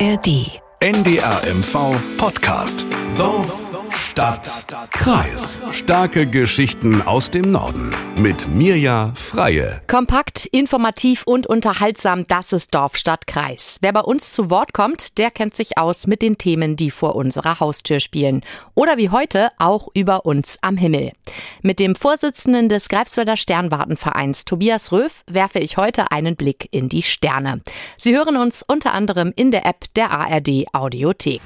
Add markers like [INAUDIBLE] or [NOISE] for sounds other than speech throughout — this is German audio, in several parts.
ARD. NDRMV Podcast. Dorf, Stadt, Kreis. Starke Geschichten aus dem Norden. Mit Mirja Freie. Kompakt, informativ und unterhaltsam, das ist Dorf, Stadt, Kreis. Wer bei uns zu Wort kommt, der kennt sich aus mit den Themen, die vor unserer Haustür spielen. Oder wie heute auch über uns am Himmel. Mit dem Vorsitzenden des Greifswalder Sternwartenvereins, Tobias Röf, werfe ich heute einen Blick in die Sterne. Sie hören uns unter anderem in der App der ARD Audiothek.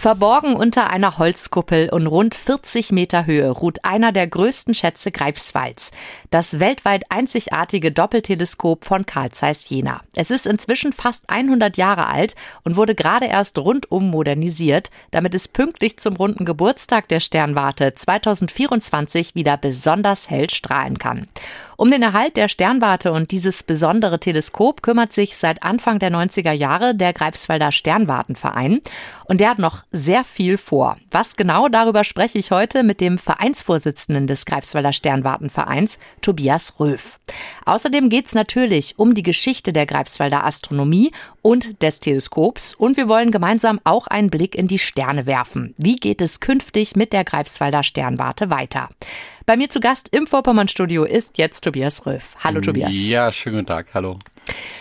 Verborgen unter einer Holzkuppel und rund 40 Meter Höhe ruht einer der größten Schätze Greifswalds, das weltweit einzigartige Doppelteleskop von Carl Zeiss Jena. Es ist inzwischen fast 100 Jahre alt und wurde gerade erst rundum modernisiert, damit es pünktlich zum runden Geburtstag der Sternwarte 2024 wieder besonders hell strahlen kann. Um den Erhalt der Sternwarte und dieses besondere Teleskop kümmert sich seit Anfang der 90er Jahre der Greifswalder Sternwartenverein und der hat noch sehr viel vor. Was genau, darüber spreche ich heute mit dem Vereinsvorsitzenden des Greifswalder Sternwartenvereins, Tobias Röf. Außerdem geht es natürlich um die Geschichte der Greifswalder Astronomie und des Teleskops und wir wollen gemeinsam auch einen Blick in die Sterne werfen. Wie geht es künftig mit der Greifswalder Sternwarte weiter? Bei mir zu Gast im Vorpommern-Studio ist jetzt Tobias Röf. Hallo Tobias. Ja, schönen guten Tag. Hallo.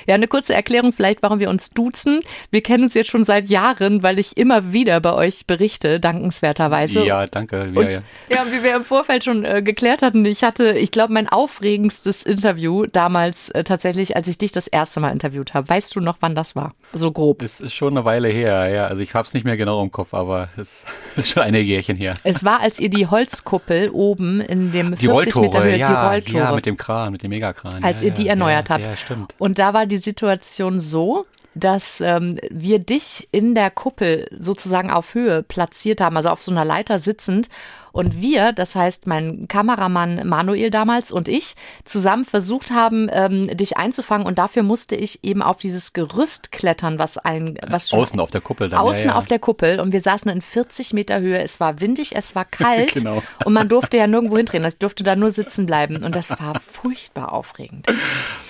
Ja, eine kurze Erklärung vielleicht, warum wir uns duzen. Wir kennen uns jetzt schon seit Jahren, weil ich immer wieder bei euch berichte, dankenswerterweise. Ja, danke. Ja, ja. [LAUGHS] ja wie wir im Vorfeld schon äh, geklärt hatten, ich hatte, ich glaube, mein aufregendstes Interview damals äh, tatsächlich, als ich dich das erste Mal interviewt habe. Weißt du noch, wann das war? So grob. Es ist schon eine Weile her, ja. Also ich habe es nicht mehr genau im Kopf, aber es [LAUGHS] ist schon einige Jährchen her. Es war, als ihr die Holzkuppel oben in dem die 40 Rolltore, Meter Höhe, ja, die Rolltore. Ja, mit dem Kran, mit dem Megakran. Als ja, ihr die erneuert habt. Ja, stimmt. Und da war die Situation so, dass ähm, wir dich in der Kuppel sozusagen auf Höhe platziert haben, also auf so einer Leiter sitzend. Und wir, das heißt mein Kameramann Manuel damals und ich, zusammen versucht haben, ähm, dich einzufangen. Und dafür musste ich eben auf dieses Gerüst klettern, was ein, was schon außen auf der Kuppel. Dann, außen ja, ja. auf der Kuppel. Und wir saßen in 40 Meter Höhe. Es war windig, es war [LAUGHS] kalt. genau. Und man durfte ja nirgendwo hindrehen. Ich durfte da nur sitzen bleiben. Und das war furchtbar aufregend.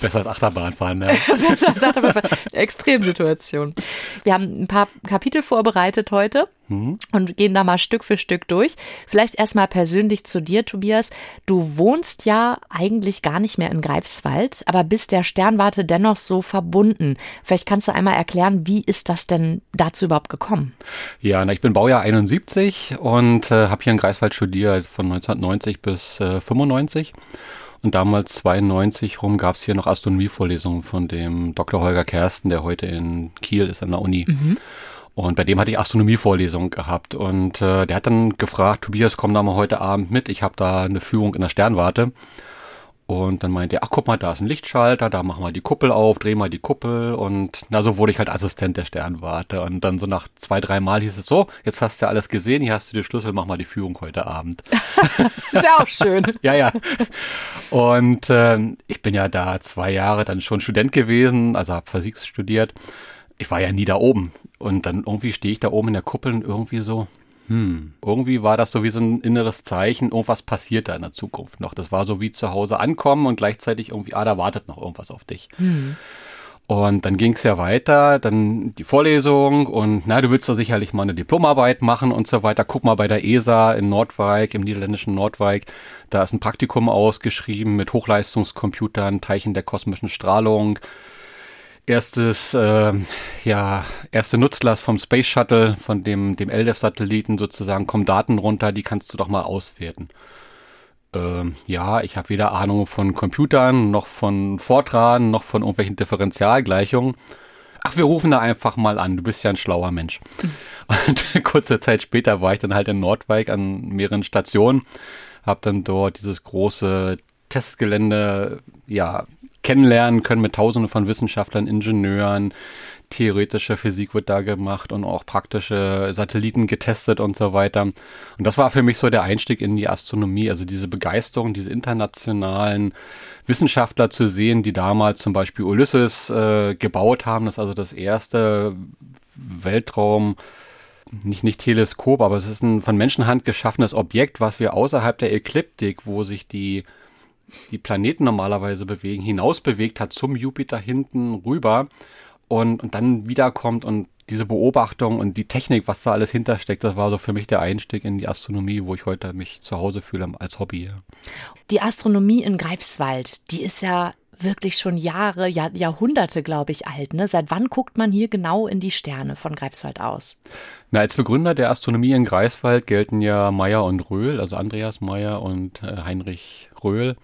Besser als Achterbahn fahren, ne? [LAUGHS] Besser als Achterbahn fahren. Extremsituation. Wir haben ein paar Kapitel vorbereitet heute und gehen da mal Stück für Stück durch. Vielleicht erstmal persönlich zu dir, Tobias. Du wohnst ja eigentlich gar nicht mehr in Greifswald, aber bist der Sternwarte dennoch so verbunden. Vielleicht kannst du einmal erklären, wie ist das denn dazu überhaupt gekommen? Ja, na, ich bin Baujahr 71 und äh, habe hier in Greifswald studiert von 1990 bis äh, 95. Und damals 92 rum gab es hier noch Astronomievorlesungen von dem Dr. Holger Kersten, der heute in Kiel ist an der Uni. Mhm. Und bei dem hatte ich Astronomievorlesung gehabt. Und äh, der hat dann gefragt, Tobias, komm da mal heute Abend mit. Ich habe da eine Führung in der Sternwarte. Und dann meinte er, ach guck mal, da ist ein Lichtschalter, da machen wir die Kuppel auf, drehen wir die Kuppel und na so wurde ich halt Assistent der Sternwarte. Und dann so nach zwei, drei Mal hieß es so, jetzt hast du alles gesehen, hier hast du die Schlüssel, mach mal die Führung heute Abend. [LAUGHS] das ist ja auch schön. [LAUGHS] ja, ja. Und äh, ich bin ja da zwei Jahre dann schon Student gewesen, also habe Physik studiert. Ich war ja nie da oben. Und dann irgendwie stehe ich da oben in der Kuppel und irgendwie so, hm, irgendwie war das so wie so ein inneres Zeichen, irgendwas passiert da in der Zukunft noch. Das war so wie zu Hause ankommen und gleichzeitig irgendwie, ah, da wartet noch irgendwas auf dich. Hm. Und dann ging es ja weiter, dann die Vorlesung und na, du willst doch sicherlich mal eine Diplomarbeit machen und so weiter. Guck mal bei der ESA in Nordwijk, im niederländischen Nordwijk, da ist ein Praktikum ausgeschrieben mit Hochleistungscomputern, Teilchen der kosmischen Strahlung, erstes, äh, ja, erste Nutzlast vom Space Shuttle, von dem, dem LDEF-Satelliten sozusagen, kommen Daten runter, die kannst du doch mal auswerten. Ähm, ja, ich habe weder Ahnung von Computern, noch von Fortran, noch von irgendwelchen Differentialgleichungen. Ach, wir rufen da einfach mal an, du bist ja ein schlauer Mensch. [LAUGHS] Und [LAUGHS] kurze Zeit später war ich dann halt in Nordwijk an mehreren Stationen, habe dann dort dieses große Testgelände, ja, kennenlernen können mit tausenden von Wissenschaftlern, Ingenieuren. Theoretische Physik wird da gemacht und auch praktische Satelliten getestet und so weiter. Und das war für mich so der Einstieg in die Astronomie, also diese Begeisterung, diese internationalen Wissenschaftler zu sehen, die damals zum Beispiel Ulysses äh, gebaut haben. Das ist also das erste Weltraum, nicht, nicht Teleskop, aber es ist ein von Menschenhand geschaffenes Objekt, was wir außerhalb der Ekliptik, wo sich die die Planeten normalerweise bewegen, hinaus bewegt hat zum Jupiter hinten rüber und, und dann wiederkommt und diese Beobachtung und die Technik, was da alles hintersteckt, das war so für mich der Einstieg in die Astronomie, wo ich heute mich zu Hause fühle als Hobby. Die Astronomie in Greifswald, die ist ja wirklich schon Jahre, Jahr, Jahrhunderte, glaube ich, alt. Ne? Seit wann guckt man hier genau in die Sterne von Greifswald aus? Na, als Begründer der Astronomie in Greifswald gelten ja Meyer und Röhl, also Andreas Meyer und äh, Heinrich Röhl.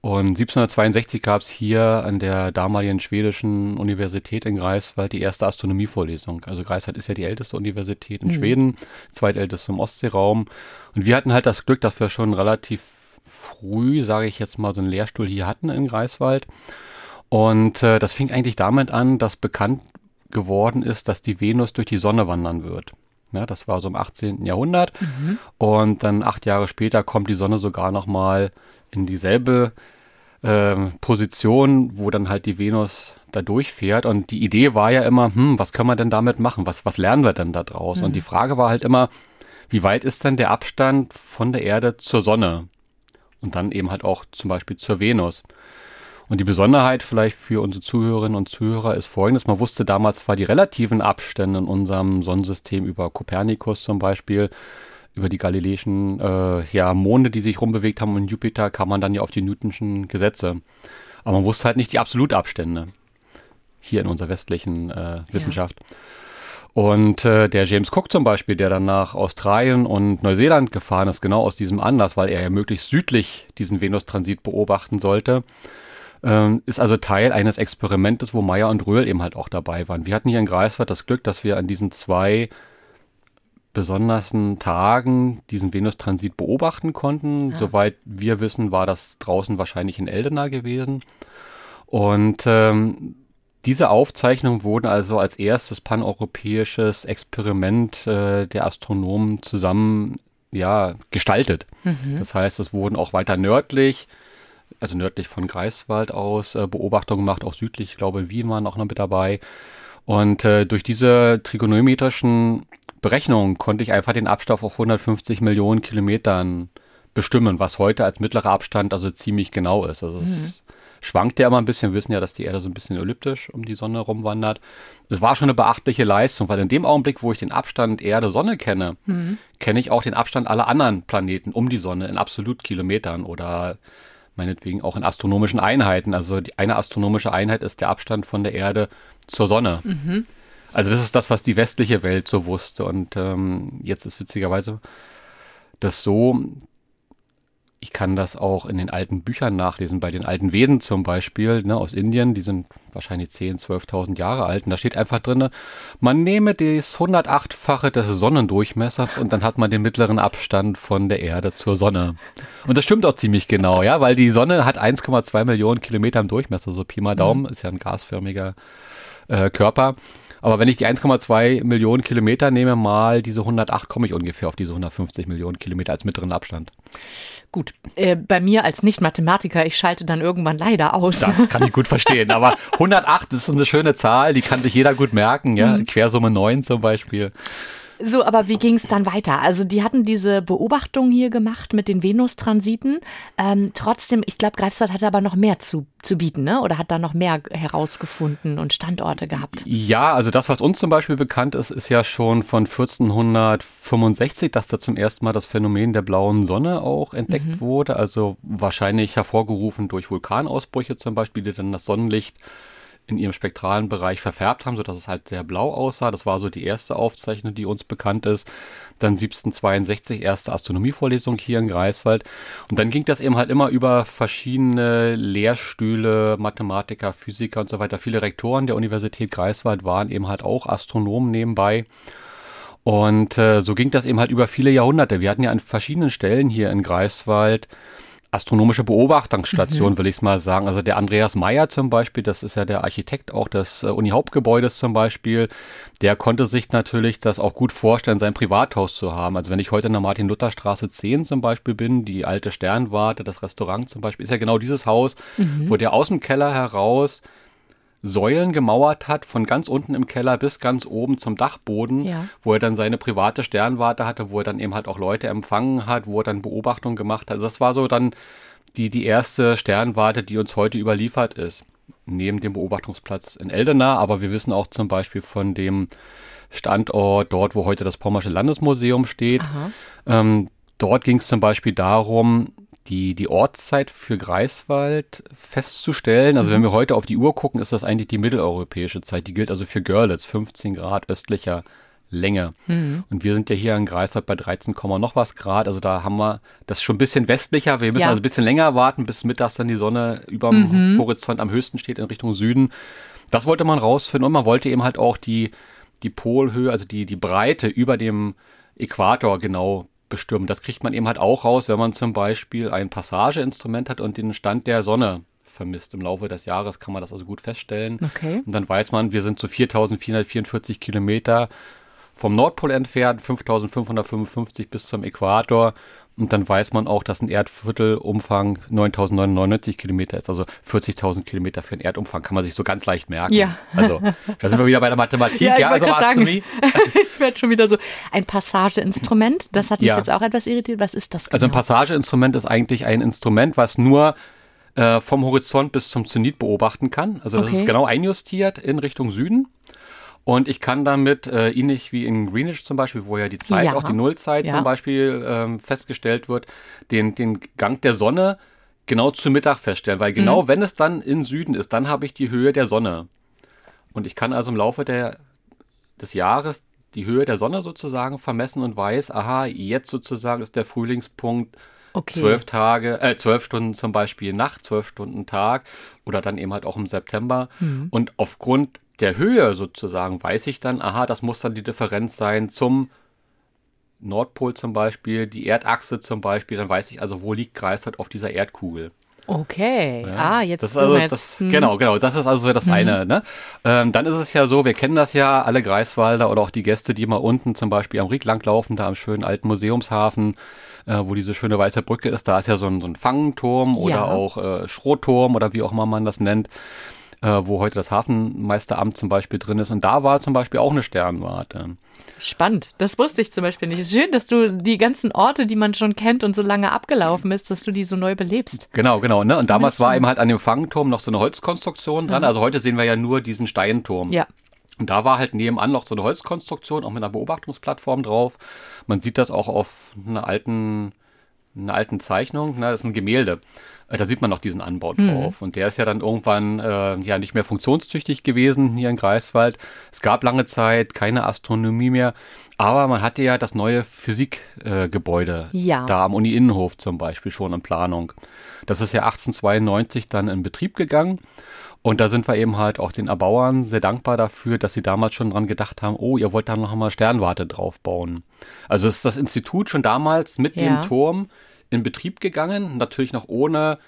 Und 1762 gab es hier an der damaligen schwedischen Universität in Greifswald die erste Astronomievorlesung. Also Greifswald ist ja die älteste Universität in mhm. Schweden, zweitälteste im Ostseeraum. Und wir hatten halt das Glück, dass wir schon relativ früh, sage ich jetzt mal, so einen Lehrstuhl hier hatten in Greifswald. Und äh, das fing eigentlich damit an, dass bekannt geworden ist, dass die Venus durch die Sonne wandern wird. Ja, das war so im 18. Jahrhundert. Mhm. Und dann acht Jahre später kommt die Sonne sogar noch mal in dieselbe äh, Position, wo dann halt die Venus da durchfährt. Und die Idee war ja immer, hm, was können wir denn damit machen? Was, was lernen wir denn da draus? Mhm. Und die Frage war halt immer, wie weit ist denn der Abstand von der Erde zur Sonne? Und dann eben halt auch zum Beispiel zur Venus. Und die Besonderheit vielleicht für unsere Zuhörerinnen und Zuhörer ist folgendes. Man wusste damals zwar die relativen Abstände in unserem Sonnensystem über Kopernikus zum Beispiel, über die galileischen äh, ja, Monde, die sich rumbewegt haben und Jupiter, kam man dann ja auf die Newtonschen Gesetze. Aber man wusste halt nicht die Absolutabstände hier in unserer westlichen äh, Wissenschaft. Ja. Und äh, der James Cook zum Beispiel, der dann nach Australien und Neuseeland gefahren ist, genau aus diesem Anlass, weil er ja möglichst südlich diesen Venustransit beobachten sollte, ähm, ist also Teil eines Experimentes, wo Meyer und Röhl eben halt auch dabei waren. Wir hatten hier in Greifswald das Glück, dass wir an diesen zwei besonderen Tagen diesen Venustransit beobachten konnten. Ja. Soweit wir wissen, war das draußen wahrscheinlich in Eldena gewesen. Und ähm, diese Aufzeichnungen wurden also als erstes paneuropäisches Experiment äh, der Astronomen zusammen ja, gestaltet. Mhm. Das heißt, es wurden auch weiter nördlich, also nördlich von Greifswald aus, äh, Beobachtungen gemacht, auch südlich, ich glaube, Wien waren auch noch mit dabei. Und äh, durch diese trigonometrischen Berechnungen konnte ich einfach den Abstand auf 150 Millionen Kilometern bestimmen, was heute als mittlerer Abstand also ziemlich genau ist. Also mhm. es schwankt ja immer ein bisschen. Wir wissen ja, dass die Erde so ein bisschen elliptisch um die Sonne rumwandert. Es war schon eine beachtliche Leistung, weil in dem Augenblick, wo ich den Abstand Erde-Sonne kenne, mhm. kenne ich auch den Abstand aller anderen Planeten um die Sonne in Absolutkilometern oder meinetwegen auch in astronomischen Einheiten. Also die eine astronomische Einheit ist der Abstand von der Erde zur Sonne. Mhm. Also das ist das, was die westliche Welt so wusste. Und ähm, jetzt ist witzigerweise das so, ich kann das auch in den alten Büchern nachlesen, bei den alten Veden zum Beispiel, ne, aus Indien, die sind wahrscheinlich 10.000, 12.000 Jahre alt. Und da steht einfach drin, man nehme das 108-fache des Sonnendurchmessers und dann hat man den mittleren Abstand von der Erde zur Sonne. Und das stimmt auch ziemlich genau, ja, weil die Sonne hat 1,2 Millionen Kilometer im Durchmesser, so Pi mal Daumen, mhm. ist ja ein gasförmiger äh, Körper. Aber wenn ich die 1,2 Millionen Kilometer nehme, mal diese 108, komme ich ungefähr auf diese 150 Millionen Kilometer als mittleren Abstand. Gut, äh, bei mir als Nicht-Mathematiker, ich schalte dann irgendwann leider aus. Das kann ich gut [LAUGHS] verstehen. Aber 108 ist eine schöne Zahl, die kann sich jeder gut merken. Ja, mhm. Quersumme 9 zum Beispiel. So, aber wie ging es dann weiter? Also die hatten diese Beobachtung hier gemacht mit den Venustransiten. Ähm, trotzdem, ich glaube, Greifswald hatte aber noch mehr zu, zu bieten, ne? Oder hat da noch mehr herausgefunden und Standorte gehabt? Ja, also das, was uns zum Beispiel bekannt ist, ist ja schon von 1465, dass da zum ersten Mal das Phänomen der blauen Sonne auch entdeckt mhm. wurde. Also wahrscheinlich hervorgerufen durch Vulkanausbrüche zum Beispiel, die dann das Sonnenlicht in ihrem spektralen Bereich verfärbt haben, sodass es halt sehr blau aussah. Das war so die erste Aufzeichnung, die uns bekannt ist. Dann 1762 erste Astronomievorlesung hier in Greifswald. Und dann ging das eben halt immer über verschiedene Lehrstühle, Mathematiker, Physiker und so weiter. Viele Rektoren der Universität Greifswald waren eben halt auch Astronomen nebenbei. Und äh, so ging das eben halt über viele Jahrhunderte. Wir hatten ja an verschiedenen Stellen hier in Greifswald astronomische Beobachtungsstation, mhm. will ich es mal sagen. Also der Andreas Meyer zum Beispiel, das ist ja der Architekt auch des äh, Uni-Hauptgebäudes zum Beispiel, der konnte sich natürlich das auch gut vorstellen, sein Privathaus zu haben. Also wenn ich heute in der Martin-Luther-Straße 10 zum Beispiel bin, die alte Sternwarte, das Restaurant zum Beispiel, ist ja genau dieses Haus, mhm. wo der aus dem Keller heraus Säulen gemauert hat, von ganz unten im Keller bis ganz oben zum Dachboden, ja. wo er dann seine private Sternwarte hatte, wo er dann eben halt auch Leute empfangen hat, wo er dann Beobachtungen gemacht hat. Also das war so dann die, die erste Sternwarte, die uns heute überliefert ist. neben dem Beobachtungsplatz in Eldena, aber wir wissen auch zum Beispiel von dem Standort dort, wo heute das Pommersche Landesmuseum steht. Ähm, dort ging es zum Beispiel darum, die, die Ortszeit für Greifswald festzustellen. Also mhm. wenn wir heute auf die Uhr gucken, ist das eigentlich die mitteleuropäische Zeit. Die gilt also für Görlitz, 15 Grad östlicher Länge. Mhm. Und wir sind ja hier in Greifswald bei 13, noch was Grad. Also da haben wir das schon ein bisschen westlicher. Wir müssen ja. also ein bisschen länger warten, bis mittags dann die Sonne über dem mhm. Horizont am höchsten steht in Richtung Süden. Das wollte man rausfinden und man wollte eben halt auch die, die Polhöhe, also die, die Breite über dem Äquator genau bestimmen. Das kriegt man eben halt auch raus, wenn man zum Beispiel ein Passageinstrument hat und den Stand der Sonne vermisst. Im Laufe des Jahres kann man das also gut feststellen. Okay. Und dann weiß man, wir sind zu 4444 Kilometer vom Nordpol entfernt, 5555 bis zum Äquator. Und dann weiß man auch, dass ein Erdviertelumfang 9099 Kilometer ist, also 40.000 Kilometer für einen Erdumfang, kann man sich so ganz leicht merken. Ja. Also, da sind wir wieder bei der Mathematik, [LAUGHS] ja, ja also Astronomie. [LAUGHS] ich werde schon wieder so. Ein Passageinstrument, das hat mich ja. jetzt auch etwas irritiert. Was ist das genau? Also ein genau? Passageinstrument ist eigentlich ein Instrument, was nur äh, vom Horizont bis zum Zenit beobachten kann. Also das okay. ist genau einjustiert in Richtung Süden. Und ich kann damit, äh, ähnlich wie in Greenwich zum Beispiel, wo ja die Zeit, ja. auch die Nullzeit ja. zum Beispiel ähm, festgestellt wird, den, den Gang der Sonne genau zu Mittag feststellen. Weil genau mhm. wenn es dann im Süden ist, dann habe ich die Höhe der Sonne. Und ich kann also im Laufe der, des Jahres die Höhe der Sonne sozusagen vermessen und weiß, aha, jetzt sozusagen ist der Frühlingspunkt okay. zwölf Tage, äh, zwölf Stunden zum Beispiel Nacht, zwölf Stunden Tag oder dann eben halt auch im September. Mhm. Und aufgrund der Höhe sozusagen weiß ich dann, aha, das muss dann die Differenz sein zum Nordpol zum Beispiel, die Erdachse zum Beispiel, dann weiß ich also, wo liegt Greifswald auf dieser Erdkugel. Okay, ja, ah, jetzt, das also, das, hm. Genau, genau, das ist also das mhm. eine. Ne? Ähm, dann ist es ja so, wir kennen das ja, alle Greifswalder oder auch die Gäste, die mal unten zum Beispiel am Rieg langlaufen, da am schönen alten Museumshafen, äh, wo diese schöne weiße Brücke ist, da ist ja so ein, so ein Fangturm ja. oder auch äh, Schrotturm oder wie auch immer man das nennt äh, wo heute das Hafenmeisteramt zum Beispiel drin ist. Und da war zum Beispiel auch eine Sternwarte. Spannend. Das wusste ich zum Beispiel nicht. Es ist schön, dass du die ganzen Orte, die man schon kennt und so lange abgelaufen ist, dass du die so neu belebst. Genau, genau. Ne? Und damals war eben halt an dem Fangturm noch so eine Holzkonstruktion dran. Mhm. Also heute sehen wir ja nur diesen Steinturm. Ja. Und da war halt nebenan noch so eine Holzkonstruktion, auch mit einer Beobachtungsplattform drauf. Man sieht das auch auf einer alten, einer alten Zeichnung. Ne? Das ist ein Gemälde. Äh, da sieht man noch diesen Anbau mhm. drauf. Mhm. Und der ist ja dann irgendwann äh, ja nicht mehr funktionstüchtig gewesen hier in Greifswald. Es gab lange Zeit keine Astronomie mehr. Aber man hatte ja das neue Physikgebäude äh, ja. da am Uni-Innenhof zum Beispiel schon in Planung. Das ist ja 1892 dann in Betrieb gegangen. Und da sind wir eben halt auch den Erbauern sehr dankbar dafür, dass sie damals schon dran gedacht haben, oh, ihr wollt da noch mal Sternwarte draufbauen. Also ist das Institut schon damals mit ja. dem Turm in Betrieb gegangen, natürlich noch ohne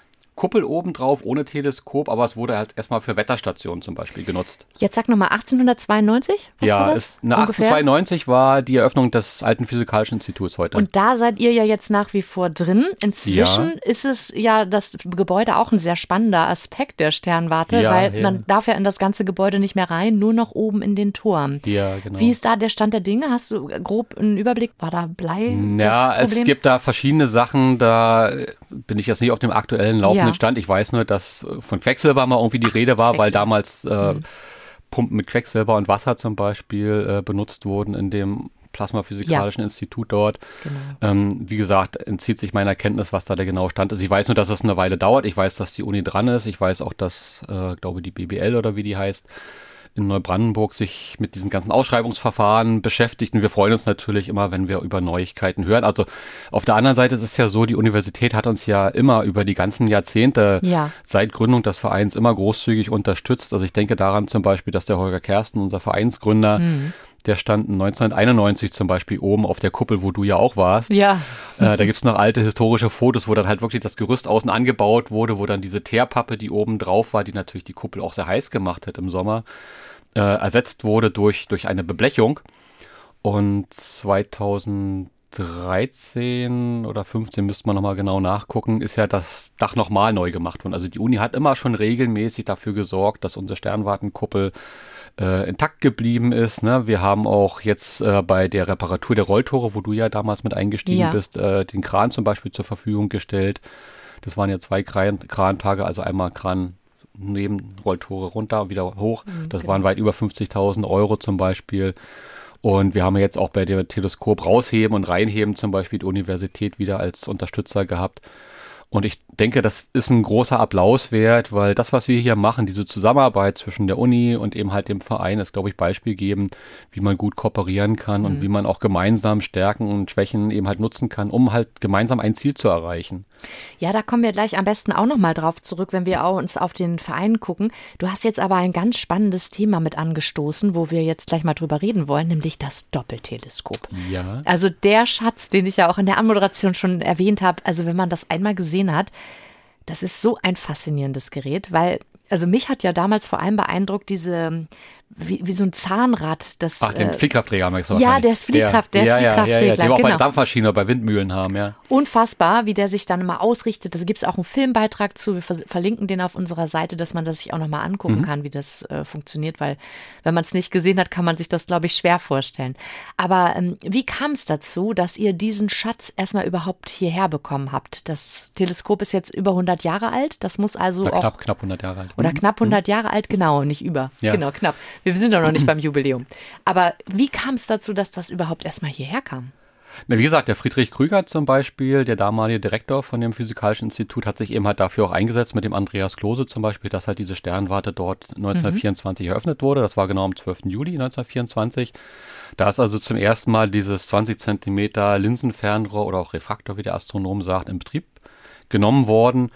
Kuppel obendrauf, ohne Teleskop, aber es wurde halt erstmal für Wetterstationen zum Beispiel genutzt. Jetzt sag nochmal 1892? Was ja, war das? Ist, ne, 1892 war die Eröffnung des alten Physikalischen Instituts heute. Und da seid ihr ja jetzt nach wie vor drin. Inzwischen ja. ist es ja das Gebäude auch ein sehr spannender Aspekt der Sternwarte, ja, weil ja. man darf ja in das ganze Gebäude nicht mehr rein, nur noch oben in den Turm. Ja, genau. Wie ist da der Stand der Dinge? Hast du grob einen Überblick? War da Blei? Ja, es gibt da verschiedene Sachen, da bin ich jetzt nicht auf dem aktuellen Lauf laufenden ja. Stand. Ich weiß nur, dass äh, von Quecksilber mal irgendwie die Rede war, weil damals äh, mhm. Pumpen mit Quecksilber und Wasser zum Beispiel äh, benutzt wurden in dem Plasmaphysikalischen ja. Institut dort. Genau. Ähm, wie gesagt, entzieht sich meiner Kenntnis, was da der genaue Stand ist. Ich weiß nur, dass es eine Weile dauert. Ich weiß, dass die Uni dran ist. Ich weiß auch, dass, äh, glaube die BBL oder wie die heißt, in Neubrandenburg sich mit diesen ganzen Ausschreibungsverfahren beschäftigt. Und wir freuen uns natürlich immer, wenn wir über Neuigkeiten hören. Also auf der anderen Seite ist es ja so, die Universität hat uns ja immer über die ganzen Jahrzehnte ja. seit Gründung des Vereins immer großzügig unterstützt. Also ich denke daran zum Beispiel, dass der Holger Kersten, unser Vereinsgründer, mhm der stand 1991 zum Beispiel oben auf der Kuppel, wo du ja auch warst. Ja. Äh, da gibt's noch alte historische Fotos, wo dann halt wirklich das Gerüst außen angebaut wurde, wo dann diese Teerpappe, die oben drauf war, die natürlich die Kuppel auch sehr heiß gemacht hat im Sommer, äh, ersetzt wurde durch, durch eine Beblechung. Und 2013 oder 15 müsste man nochmal genau nachgucken, ist ja das Dach nochmal neu gemacht worden. Also die Uni hat immer schon regelmäßig dafür gesorgt, dass unsere Sternwartenkuppel äh, intakt geblieben ist. Ne? Wir haben auch jetzt äh, bei der Reparatur der Rolltore, wo du ja damals mit eingestiegen ja. bist, äh, den Kran zum Beispiel zur Verfügung gestellt. Das waren ja zwei Kran Krantage, also einmal Kran Nebenrolltore runter und wieder hoch. Mhm, das genau. waren weit über 50.000 Euro zum Beispiel. Und wir haben jetzt auch bei dem Teleskop rausheben und reinheben zum Beispiel die Universität wieder als Unterstützer gehabt. Und ich denke, das ist ein großer Applaus wert, weil das, was wir hier machen, diese Zusammenarbeit zwischen der Uni und eben halt dem Verein, ist, glaube ich, Beispiel geben, wie man gut kooperieren kann und wie man auch gemeinsam Stärken und Schwächen eben halt nutzen kann, um halt gemeinsam ein Ziel zu erreichen. Ja, da kommen wir gleich am besten auch nochmal drauf zurück, wenn wir auch uns auf den Verein gucken. Du hast jetzt aber ein ganz spannendes Thema mit angestoßen, wo wir jetzt gleich mal drüber reden wollen, nämlich das Doppelteleskop. Ja. Also der Schatz, den ich ja auch in der Anmoderation schon erwähnt habe, also wenn man das einmal gesehen hat, das ist so ein faszinierendes Gerät, weil, also mich hat ja damals vor allem beeindruckt, diese, wie, wie so ein Zahnrad, das. Ach, den äh, Fliehkraftträger meinst du Ja, wahrscheinlich. der ist Fliehkraft- der ja, ja, ja, ja, Fliehkraftregler, Den wir auch bei genau. der Dampfmaschine oder bei Windmühlen haben, ja. unfassbar, wie der sich dann immer ausrichtet. Da gibt es auch einen Filmbeitrag zu. Wir verlinken den auf unserer Seite, dass man das sich auch nochmal angucken Mhm. kann, wie das äh, funktioniert, weil wenn man es nicht gesehen hat, kann man sich das, glaube ich, schwer vorstellen. Aber ähm, wie kam es dazu, dass ihr diesen Schatz erstmal überhaupt hierher bekommen habt? Das Teleskop ist jetzt über 100 Jahre alt. Das muss also Oder auch knapp, knapp 100 Jahre alt. Oder knapp 100 Jahre alt, genau, nicht über. Ja. Genau, knapp. Wir sind doch noch nicht beim Jubiläum. Aber wie kam es dazu, dass das überhaupt erstmal hierher kam? Na, wie gesagt, der Friedrich Krüger zum Beispiel, der damalige Direktor von dem Physikalischen Institut, hat sich eben halt dafür auch eingesetzt mit dem Andreas Klose zum Beispiel, dass halt diese Sternwarte dort 1924 eröffnet wurde. Das war genau am 12. Juli 1924. Da ist also zum ersten Mal dieses 20 Zentimeter Linsenfernrohr oder auch Refraktor, wie der Astronom sagt, in Betrieb genommen worden.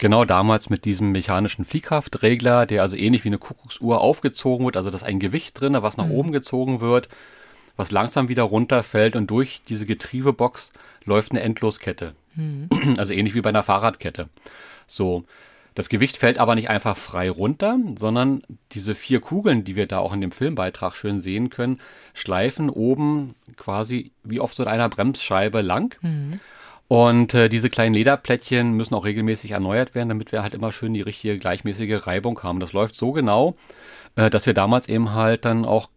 Genau damals mit diesem mechanischen Fliehkraftregler, der also ähnlich wie eine Kuckucksuhr aufgezogen wird, also da ist ein Gewicht drin, was nach oben gezogen wird, was langsam wieder runterfällt und durch diese Getriebebox läuft eine Endloskette. Also ähnlich wie bei einer Fahrradkette. So. Das Gewicht fällt aber nicht einfach frei runter, sondern diese vier Kugeln, die wir da auch in dem Filmbeitrag schön sehen können, schleifen oben quasi wie auf so einer Bremsscheibe lang. Und äh, diese kleinen Lederplättchen müssen auch regelmäßig erneuert werden, damit wir halt immer schön die richtige gleichmäßige Reibung haben. Das läuft so genau, äh, dass wir damals eben halt dann auch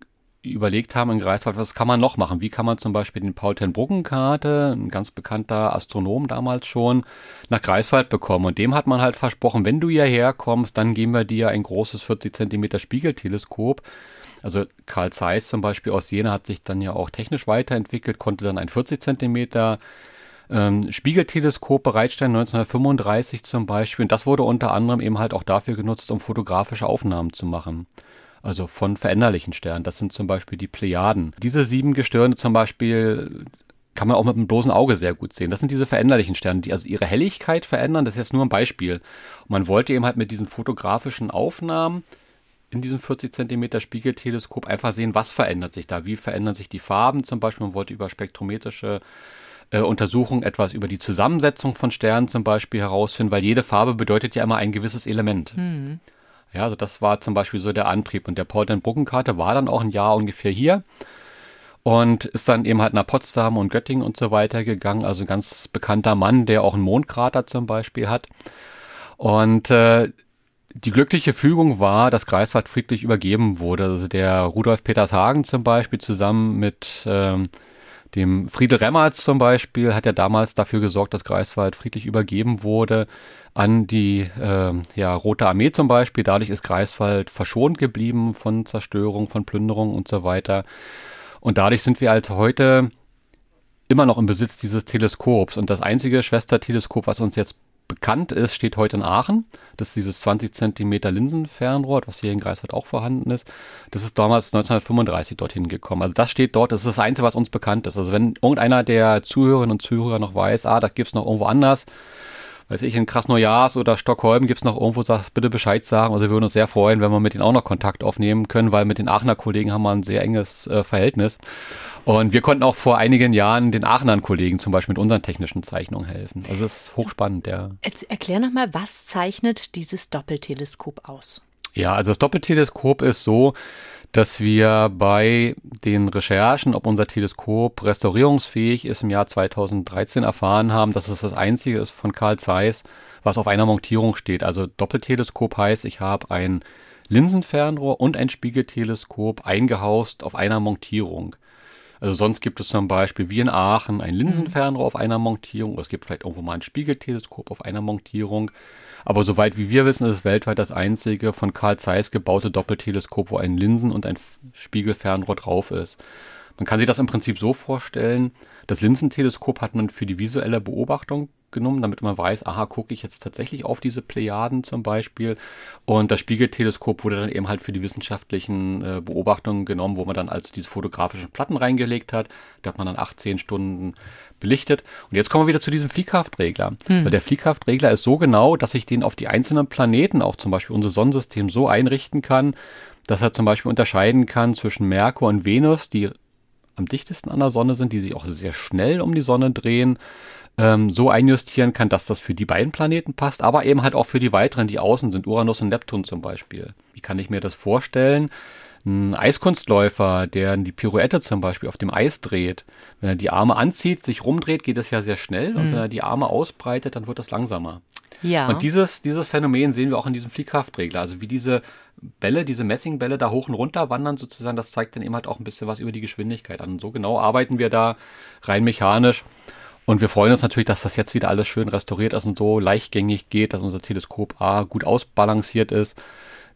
überlegt haben in Greifswald, was kann man noch machen? Wie kann man zum Beispiel den Paul ten Bruggenkarte, ein ganz bekannter Astronom damals schon, nach Greifswald bekommen? Und dem hat man halt versprochen, wenn du hierher kommst, dann geben wir dir ein großes 40 Zentimeter Spiegelteleskop. Also Karl Zeiss zum Beispiel aus Jena hat sich dann ja auch technisch weiterentwickelt, konnte dann ein 40 Zentimeter ähm, Spiegelteleskop bereitstellen, 1935 zum Beispiel. Und das wurde unter anderem eben halt auch dafür genutzt, um fotografische Aufnahmen zu machen. Also von veränderlichen Sternen. Das sind zum Beispiel die Plejaden. Diese sieben Gestirne zum Beispiel kann man auch mit dem bloßen Auge sehr gut sehen. Das sind diese veränderlichen Sterne, die also ihre Helligkeit verändern. Das ist jetzt nur ein Beispiel. Und man wollte eben halt mit diesen fotografischen Aufnahmen in diesem 40 Zentimeter Spiegelteleskop einfach sehen, was verändert sich da, wie verändern sich die Farben zum Beispiel. Man wollte über spektrometrische äh, Untersuchungen etwas über die Zusammensetzung von Sternen zum Beispiel herausfinden, weil jede Farbe bedeutet ja immer ein gewisses Element. Ja, also das war zum Beispiel so der Antrieb. Und der Paul den Bruggenkarte war dann auch ein Jahr ungefähr hier und ist dann eben halt nach Potsdam und Göttingen und so weiter gegangen. Also ein ganz bekannter Mann, der auch einen Mondkrater zum Beispiel hat. Und äh, die glückliche Fügung war, dass Greifswald friedlich übergeben wurde. Also der Rudolf Petershagen zum Beispiel zusammen mit ähm, dem Friedel Remmertz zum Beispiel hat ja damals dafür gesorgt, dass Greifswald friedlich übergeben wurde an die äh, ja, Rote Armee zum Beispiel. Dadurch ist Greifswald verschont geblieben von Zerstörung, von Plünderung und so weiter. Und dadurch sind wir halt heute immer noch im Besitz dieses Teleskops. Und das einzige Schwesterteleskop, was uns jetzt bekannt ist, steht heute in Aachen. Das ist dieses 20 Zentimeter Linsenfernrohr, was hier in Greifswald auch vorhanden ist. Das ist damals 1935 dorthin gekommen. Also das steht dort, das ist das Einzige, was uns bekannt ist. Also wenn irgendeiner der Zuhörerinnen und Zuhörer noch weiß, ah, da gibt's noch irgendwo anders, weiß ich, in Krasnojarsk oder Stockholm gibt's noch irgendwo, sagst bitte Bescheid sagen. Also wir würden uns sehr freuen, wenn wir mit denen auch noch Kontakt aufnehmen können, weil mit den Aachener Kollegen haben wir ein sehr enges äh, Verhältnis. Und wir konnten auch vor einigen Jahren den Aachenern Kollegen zum Beispiel mit unseren technischen Zeichnungen helfen. Also es ist hochspannend, ja. Jetzt erklär nochmal, was zeichnet dieses Doppelteleskop aus? Ja, also das Doppelteleskop ist so, dass wir bei den Recherchen, ob unser Teleskop restaurierungsfähig ist, im Jahr 2013 erfahren haben, dass es das einzige ist von Carl Zeiss, was auf einer Montierung steht. Also Doppelteleskop heißt, ich habe ein Linsenfernrohr und ein Spiegelteleskop eingehaust auf einer Montierung. Also sonst gibt es zum Beispiel wie in Aachen ein Linsenfernrohr auf einer Montierung. oder Es gibt vielleicht irgendwo mal ein Spiegelteleskop auf einer Montierung. Aber soweit wie wir wissen, ist es weltweit das einzige von Carl Zeiss gebaute Doppelteleskop, wo ein Linsen- und ein Spiegelfernrohr drauf ist. Man kann sich das im Prinzip so vorstellen, das Linsenteleskop hat man für die visuelle Beobachtung genommen, damit man weiß, aha, gucke ich jetzt tatsächlich auf diese Plejaden zum Beispiel. Und das Spiegelteleskop wurde dann eben halt für die wissenschaftlichen äh, Beobachtungen genommen, wo man dann also diese fotografischen Platten reingelegt hat. Da hat man dann 18 Stunden belichtet. Und jetzt kommen wir wieder zu diesem Fliehkraftregler. Hm. Weil der Fliehkraftregler ist so genau, dass ich den auf die einzelnen Planeten, auch zum Beispiel unser Sonnensystem, so einrichten kann, dass er zum Beispiel unterscheiden kann zwischen Merkur und Venus, die am dichtesten an der Sonne sind, die sich auch sehr schnell um die Sonne drehen, ähm, so einjustieren kann, dass das für die beiden Planeten passt, aber eben halt auch für die weiteren, die außen sind, Uranus und Neptun zum Beispiel. Wie kann ich mir das vorstellen? Ein Eiskunstläufer, der die Pirouette zum Beispiel auf dem Eis dreht, wenn er die Arme anzieht, sich rumdreht, geht es ja sehr schnell mhm. und wenn er die Arme ausbreitet, dann wird das langsamer. Ja. Und dieses, dieses Phänomen sehen wir auch in diesem Fliehkraftregler. Also wie diese Bälle, diese Messingbälle da hoch und runter wandern sozusagen, das zeigt dann eben halt auch ein bisschen was über die Geschwindigkeit an. Und so genau arbeiten wir da rein mechanisch. Und wir freuen uns natürlich, dass das jetzt wieder alles schön restauriert ist und so leichtgängig geht, dass unser Teleskop A gut ausbalanciert ist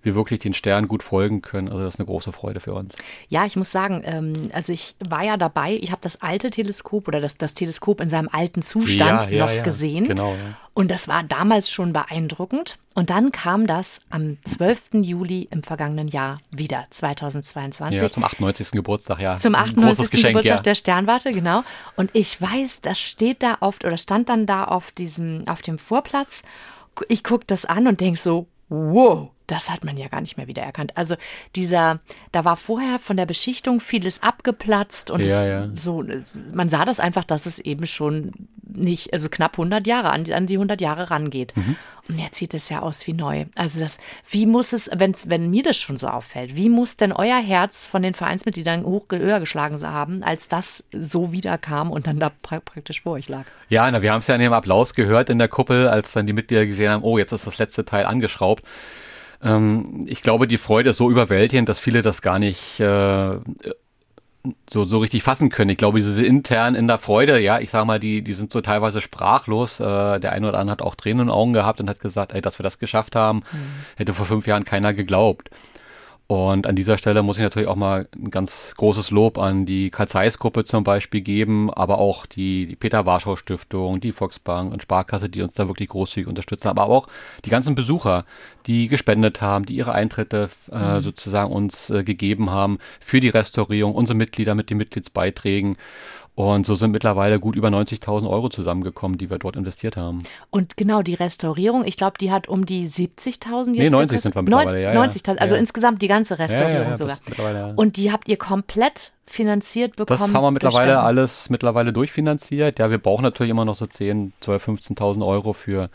wir wirklich den Sternen gut folgen können. Also das ist eine große Freude für uns. Ja, ich muss sagen, ähm, also ich war ja dabei, ich habe das alte Teleskop oder das, das Teleskop in seinem alten Zustand ja, ja, noch ja. gesehen. Genau. Und das war damals schon beeindruckend. Und dann kam das am 12. Juli im vergangenen Jahr wieder, 2022. Ja, zum 98. Geburtstag, ja. Zum 98. Geschenk, Geburtstag der Sternwarte, genau. Und ich weiß, das steht da oft oder stand dann da auf diesem, auf dem Vorplatz. Ich gucke das an und denke so, wow, das hat man ja gar nicht mehr wiedererkannt. Also dieser, da war vorher von der Beschichtung vieles abgeplatzt und ja, es, ja. so, man sah das einfach, dass es eben schon nicht, also knapp 100 Jahre, an, an die 100 Jahre rangeht. Mhm. Und jetzt sieht es ja aus wie neu. Also das, wie muss es, wenn, wenn mir das schon so auffällt, wie muss denn euer Herz von den Vereinsmitgliedern hoch, höher geschlagen haben, als das so wiederkam und dann da pra praktisch vor euch lag? Ja, na, wir haben es ja in dem Applaus gehört in der Kuppel, als dann die Mitglieder gesehen haben, oh, jetzt ist das letzte Teil angeschraubt. Ähm, ich glaube, die Freude ist so überwältigend, dass viele das gar nicht äh, so, so richtig fassen können. Ich glaube, diese intern in der Freude, ja, ich sag mal, die, die sind so teilweise sprachlos. Äh, der eine oder andere hat auch Tränen in den Augen gehabt und hat gesagt, ey, dass wir das geschafft haben, mhm. hätte vor fünf Jahren keiner geglaubt. Und an dieser Stelle muss ich natürlich auch mal ein ganz großes Lob an die Karl Zeiss Gruppe zum Beispiel geben, aber auch die, die Peter Warschau Stiftung, die Volksbank und Sparkasse, die uns da wirklich großzügig unterstützen, aber auch die ganzen Besucher, die gespendet haben, die ihre Eintritte äh, mhm. sozusagen uns äh, gegeben haben für die Restaurierung, unsere Mitglieder mit den Mitgliedsbeiträgen. Und so sind mittlerweile gut über 90.000 Euro zusammengekommen, die wir dort investiert haben. Und genau die Restaurierung, ich glaube, die hat um die 70.000 jetzt. Nee, 90 sind wir mittlerweile, ja. 90.000, also ja. insgesamt die ganze Restaurierung ja, sogar. Und die habt ihr komplett finanziert bekommen? Das haben wir mittlerweile bestanden. alles mittlerweile durchfinanziert. Ja, wir brauchen natürlich immer noch so 10, 12, 15.000 Euro für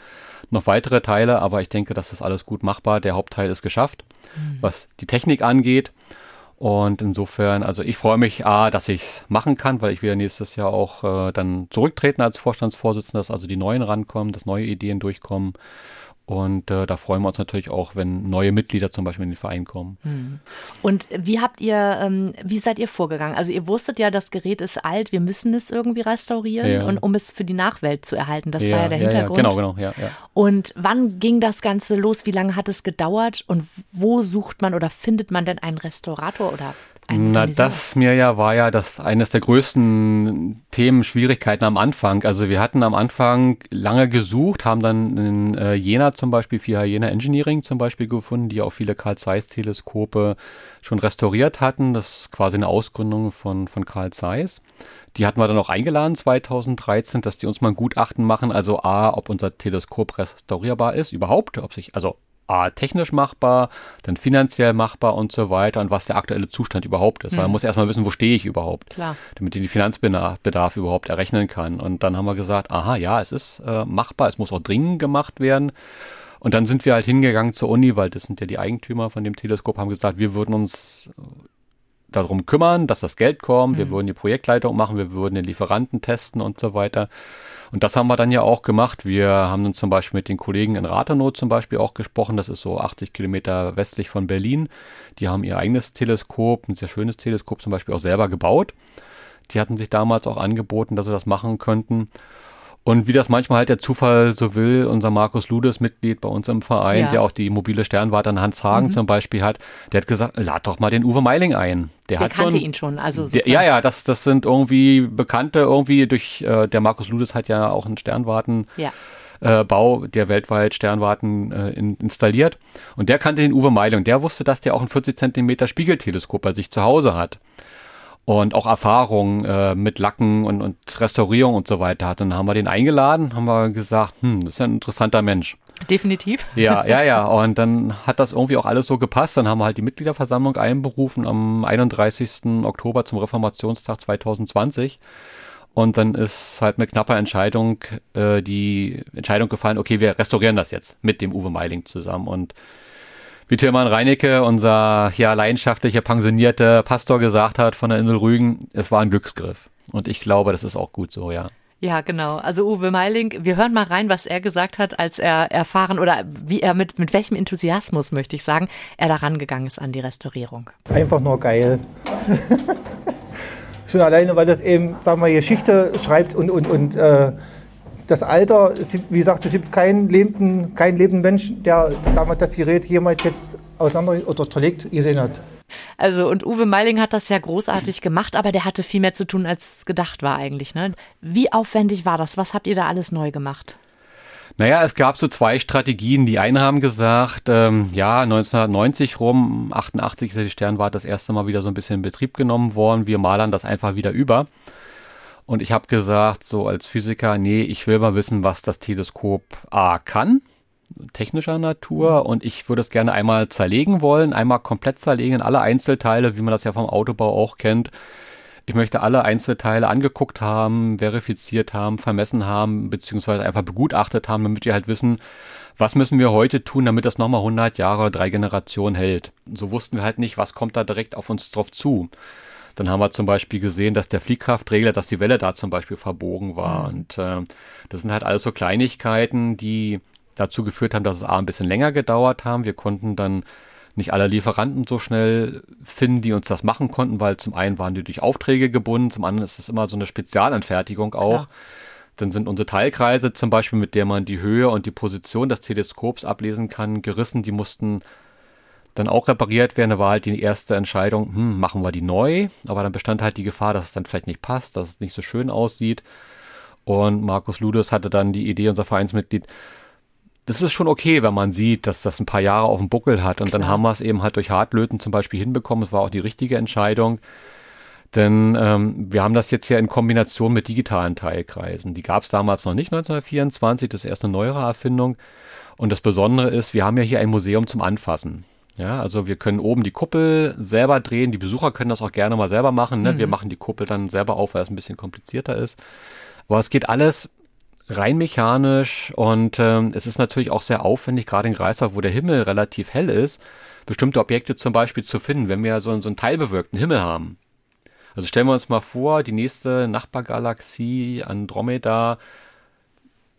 noch weitere Teile, aber ich denke, das ist alles gut machbar. Der Hauptteil ist geschafft. Mhm. Was die Technik angeht, und insofern, also ich freue mich, A, dass ich es machen kann, weil ich will nächstes Jahr auch äh, dann zurücktreten als Vorstandsvorsitzender, dass also die Neuen rankommen, dass neue Ideen durchkommen. Und äh, da freuen wir uns natürlich auch, wenn neue Mitglieder zum Beispiel in den Verein kommen. Hm. Und wie habt ihr, ähm, wie seid ihr vorgegangen? Also ihr wusstet ja, das Gerät ist alt, wir müssen es irgendwie restaurieren, ja. und, um es für die Nachwelt zu erhalten. Das ja, war ja der ja, Hintergrund. genau, genau, ja, ja. Und wann ging das Ganze los? Wie lange hat es gedauert? Und wo sucht man oder findet man denn einen Restaurator oder na, das mir ja war ja das eines der größten Themen, Schwierigkeiten am Anfang. Also wir hatten am Anfang lange gesucht, haben dann in äh, Jena zum Beispiel, via Jena Engineering zum Beispiel gefunden, die auch viele Carl Zeiss Teleskope schon restauriert hatten. Das ist quasi eine Ausgründung von, von Carl Zeiss. Die hatten wir dann auch eingeladen 2013, dass die uns mal ein Gutachten machen. Also A, ob unser Teleskop restaurierbar ist überhaupt, ob sich, also A, technisch machbar, dann finanziell machbar und so weiter und was der aktuelle Zustand überhaupt ist. Mhm. Weil man muss erstmal wissen, wo stehe ich überhaupt, Klar. damit ich den Finanzbedarf überhaupt errechnen kann. Und dann haben wir gesagt, aha, ja, es ist äh, machbar, es muss auch dringend gemacht werden. Und dann sind wir halt hingegangen zur Uni, weil das sind ja die Eigentümer von dem Teleskop, haben gesagt, wir würden uns darum kümmern, dass das Geld kommt, mhm. wir würden die Projektleitung machen, wir würden den Lieferanten testen und so weiter. Und das haben wir dann ja auch gemacht. Wir haben dann zum Beispiel mit den Kollegen in Rathenow zum Beispiel auch gesprochen. Das ist so 80 Kilometer westlich von Berlin. Die haben ihr eigenes Teleskop, ein sehr schönes Teleskop zum Beispiel auch selber gebaut. Die hatten sich damals auch angeboten, dass sie das machen könnten. Und wie das manchmal halt der Zufall so will, unser Markus Ludes, Mitglied bei uns im Verein, Ja. der auch die mobile Sternwarte an Hans Hagen zum Beispiel hat, der hat gesagt, lad doch mal den Uwe Meiling ein. Der, Der hat so kannte ein, ihn schon. Also der, ja, ja, das, das sind irgendwie Bekannte, irgendwie durch, äh, der Markus Ludes hat ja auch einen Sternwarten Ja. äh, Bau, der weltweit Sternwarten äh, in, installiert. Und der kannte den Uwe Meile und der wusste, dass der auch ein 40 Zentimeter Spiegelteleskop bei sich zu Hause hat. Und auch Erfahrung äh, mit Lacken und, und Restaurierung und so weiter hat. Und dann haben wir den eingeladen, haben wir gesagt, hm, das ist ja ein interessanter Mensch. Definitiv. Ja, [LAUGHS] ja, ja. Und dann hat das irgendwie auch alles so gepasst. Dann haben wir halt die Mitgliederversammlung einberufen am 31. Oktober zum Reformationstag 2020. Und dann ist halt mit knapper Entscheidung äh, die Entscheidung gefallen, okay, wir restaurieren das jetzt mit dem Uwe Meiling zusammen. Und wie Tilman Reinecke, unser ja leidenschaftlicher pensionierter Pastor gesagt hat von der Insel Rügen, es war ein Glücksgriff. Und ich glaube, das ist auch gut so, ja. Ja, genau. Also Uwe Meiling, wir hören mal rein, was er gesagt hat, als er erfahren oder wie er mit, mit welchem Enthusiasmus, möchte ich sagen, er daran gegangen ist an die Restaurierung. Einfach nur geil. [LAUGHS] Schon alleine, weil das eben, sagen wir, Geschichte schreibt und, und, und äh, das Alter, wie gesagt, es gibt keinen lebenden, keinen lebenden Menschen, der wir, das Gerät jemals jetzt auseinander oder zerlegt gesehen hat. Also und Uwe Meiling hat das ja großartig gemacht, aber der hatte viel mehr zu tun, als gedacht war eigentlich. Ne? Wie aufwendig war das? Was habt ihr da alles neu gemacht? Naja, es gab so zwei Strategien. Die einen haben gesagt, ähm, ja, 1990 rum, 88 ist ja die Sternwarte das erste Mal wieder so ein bisschen in Betrieb genommen worden. Wir malern das einfach wieder über. Und ich habe gesagt, so als Physiker, nee, ich will mal wissen, was das Teleskop A kann, technischer Natur. Und ich würde es gerne einmal zerlegen wollen, einmal komplett zerlegen in alle Einzelteile, wie man das ja vom Autobau auch kennt. Ich möchte alle Einzelteile angeguckt haben, verifiziert haben, vermessen haben, beziehungsweise einfach begutachtet haben, damit wir halt wissen, was müssen wir heute tun, damit das nochmal 100 Jahre, drei Generationen hält. So wussten wir halt nicht, was kommt da direkt auf uns drauf zu. Dann haben wir zum Beispiel gesehen, dass der Fliehkraftregler, dass die Welle da zum Beispiel verbogen war. Und äh, das sind halt alles so Kleinigkeiten, die dazu geführt haben, dass es A ein bisschen länger gedauert haben. Wir konnten dann nicht alle Lieferanten so schnell finden, die uns das machen konnten, weil zum einen waren die durch Aufträge gebunden, zum anderen ist es immer so eine Spezialanfertigung auch. Klar. Dann sind unsere Teilkreise zum Beispiel, mit der man die Höhe und die Position des Teleskops ablesen kann, gerissen. Die mussten dann auch repariert werden. Da war halt die erste Entscheidung, hm, machen wir die neu? Aber dann bestand halt die Gefahr, dass es dann vielleicht nicht passt, dass es nicht so schön aussieht. Und Markus Ludes hatte dann die Idee, unser Vereinsmitglied, das ist schon okay, wenn man sieht, dass das ein paar Jahre auf dem Buckel hat. Und dann haben wir es eben halt durch Hartlöten zum Beispiel hinbekommen. Es war auch die richtige Entscheidung. Denn ähm, wir haben das jetzt ja in Kombination mit digitalen Teilkreisen. Die gab es damals noch nicht, 1924. Das ist erst eine neuere Erfindung. Und das Besondere ist, wir haben ja hier ein Museum zum Anfassen. Ja, also wir können oben die Kuppel selber drehen. Die Besucher können das auch gerne mal selber machen. Ne? Wir machen die Kuppel dann selber auf, weil es ein bisschen komplizierter ist. Aber es geht alles rein mechanisch und ähm, es ist natürlich auch sehr aufwendig, gerade in Greifswald, wo der Himmel relativ hell ist, bestimmte Objekte zum Beispiel zu finden, wenn wir so, so einen teilbewölkten Himmel haben. Also stellen wir uns mal vor, die nächste Nachbargalaxie Andromeda,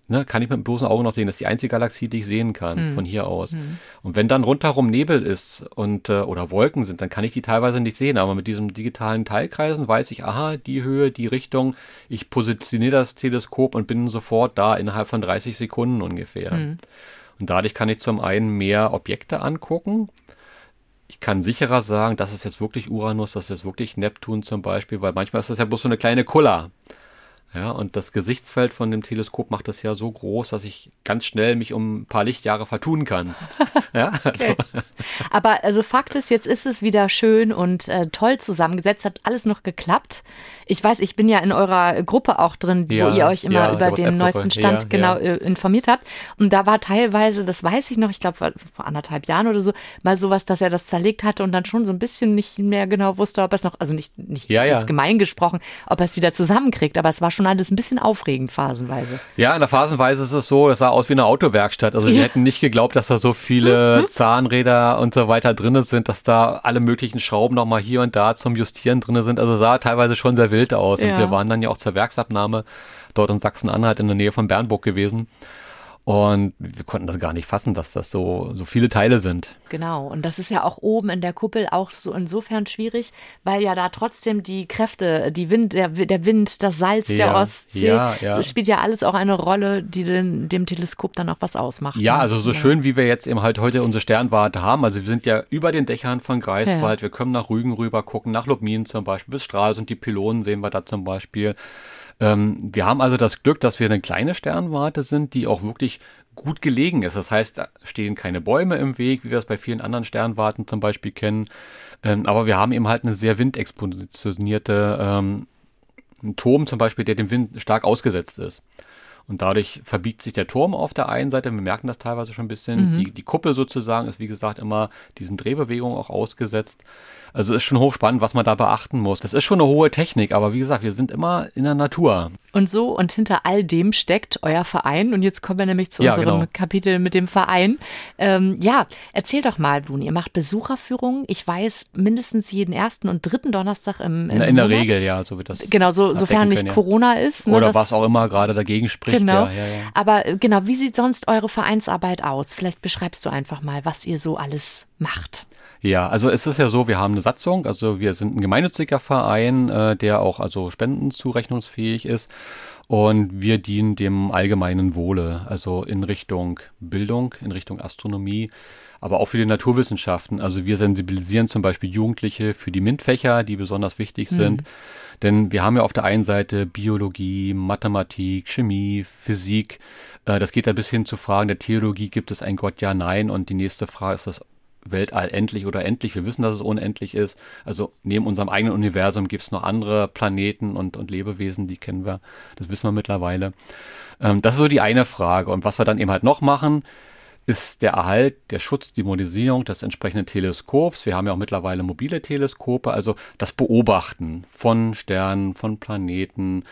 ne, kann ich mit dem bloßen Auge noch sehen. Das ist die einzige Galaxie, die ich sehen kann von hier aus. Und wenn dann rundherum Nebel ist und äh, oder Wolken sind, dann kann ich die teilweise nicht sehen. Aber mit diesem digitalen Teilkreisen weiß ich, aha, die Höhe, die Richtung. Ich positioniere das Teleskop und bin sofort da innerhalb von 30 Sekunden ungefähr. Und dadurch kann ich zum einen mehr Objekte angucken. Ich kann sicherer sagen, das ist jetzt wirklich Uranus, das ist jetzt wirklich Neptun zum Beispiel, weil manchmal ist das ja bloß so eine kleine Kulla. Ja, und das Gesichtsfeld von dem Teleskop macht das ja so groß, dass ich ganz schnell mich um ein paar Lichtjahre vertun kann. [LAUGHS] ja, also, Okay. Aber also Fakt ist, jetzt ist es wieder schön und äh, toll zusammengesetzt, hat alles noch geklappt. Ich weiß, ich bin ja in eurer Gruppe auch drin, Ja, wo ihr euch immer ja, über den neuesten Stand Ja, genau äh, informiert habt. Und da war teilweise, das weiß ich noch, ich glaube vor, anderthalb Jahren oder so, mal sowas, dass er das zerlegt hatte und dann schon so ein bisschen nicht mehr genau wusste, ob er es noch, also nicht, nicht jetzt gemein gesprochen, ob er es wieder zusammenkriegt. Aber es war schon alles ein bisschen aufregend phasenweise. ja, in der Phasenweise ist es so, das sah aus wie eine Autowerkstatt. Also die hätten nicht geglaubt, dass da so viele Zahnräder und so weiter drin sind, dass da alle möglichen Schrauben nochmal hier und da zum Justieren drin sind. Also sah teilweise schon sehr wild aus. Ja. Und wir waren dann ja auch zur Werksabnahme dort in Sachsen-Anhalt in der Nähe von Bernburg gewesen. Und wir konnten das gar nicht fassen, dass das so, so viele Teile sind. Genau. Und das ist ja auch oben in der Kuppel auch so insofern schwierig, weil ja da trotzdem die Kräfte, die Wind, der, der Wind, das Salz ja, der Ostsee, ja, ja. es spielt ja alles auch eine Rolle, die den, dem Teleskop dann auch was ausmacht. Ja, ne? also so schön, wie wir jetzt eben halt heute unsere Sternwarte haben. Also wir sind ja über den Dächern von Greifswald. Wir können nach Rügen rüber gucken, nach Lubmin zum Beispiel, bis Stralsund, die Pylonen sehen wir da zum Beispiel. Ähm, wir haben also das Glück, dass wir eine kleine Sternwarte sind, die auch wirklich gut gelegen ist. Das heißt, da stehen keine Bäume im Weg, wie wir es bei vielen anderen Sternwarten zum Beispiel kennen. Ähm, aber wir haben eben halt eine sehr windexpositionierte ähm, Turm zum Beispiel, der dem Wind stark ausgesetzt ist. Und dadurch verbiegt sich der Turm auf der einen Seite. Wir merken das teilweise schon ein bisschen. Mhm. Die, die Kuppel sozusagen ist, wie gesagt, immer diesen Drehbewegungen auch ausgesetzt. Also ist schon hochspannend, was man da beachten muss. Das ist schon eine hohe Technik, aber wie gesagt, wir sind immer in der Natur. Und so und hinter all dem steckt euer Verein. Und jetzt kommen wir nämlich zu ja, unserem genau. Kapitel mit dem Verein. Ähm, ja, erzähl doch mal, Blun, ihr macht Besucherführungen. Ich weiß, mindestens jeden ersten und dritten Donnerstag im, im In, in der Regel, ja, so wird das. Genau, so, sofern nicht ja. Corona ist. Ne, Oder was auch immer gerade dagegen spricht. Genau. Ja, ja, Aber äh, genau, wie sieht sonst eure Vereinsarbeit aus? Vielleicht beschreibst du einfach mal, was ihr so alles macht. Ja, also es ist ja so, wir haben eine Satzung, also wir sind ein gemeinnütziger Verein, äh, der auch also spendenzurechnungsfähig ist und wir dienen dem allgemeinen Wohle, also in Richtung Bildung, in Richtung Astronomie, aber auch für die Naturwissenschaften. Also wir sensibilisieren zum Beispiel Jugendliche für die MINT-Fächer, die besonders wichtig mhm. sind. Denn wir haben ja auf der einen Seite Biologie, Mathematik, Chemie, Physik. Äh, das geht da bis hin zu Fragen der Theologie, gibt es ein Gott, ja, nein? Und die nächste Frage ist das Weltall endlich oder endlich. Wir wissen, dass es unendlich ist. Also neben unserem eigenen Universum gibt es noch andere Planeten und, und Lebewesen, die kennen wir. Das wissen wir mittlerweile. Ähm, das ist so die eine Frage. Und was wir dann eben halt noch machen, ist der Erhalt, der Schutz, die Modernisierung des entsprechenden Teleskops. Wir haben ja auch mittlerweile mobile Teleskope, also das Beobachten von Sternen, von Planeten.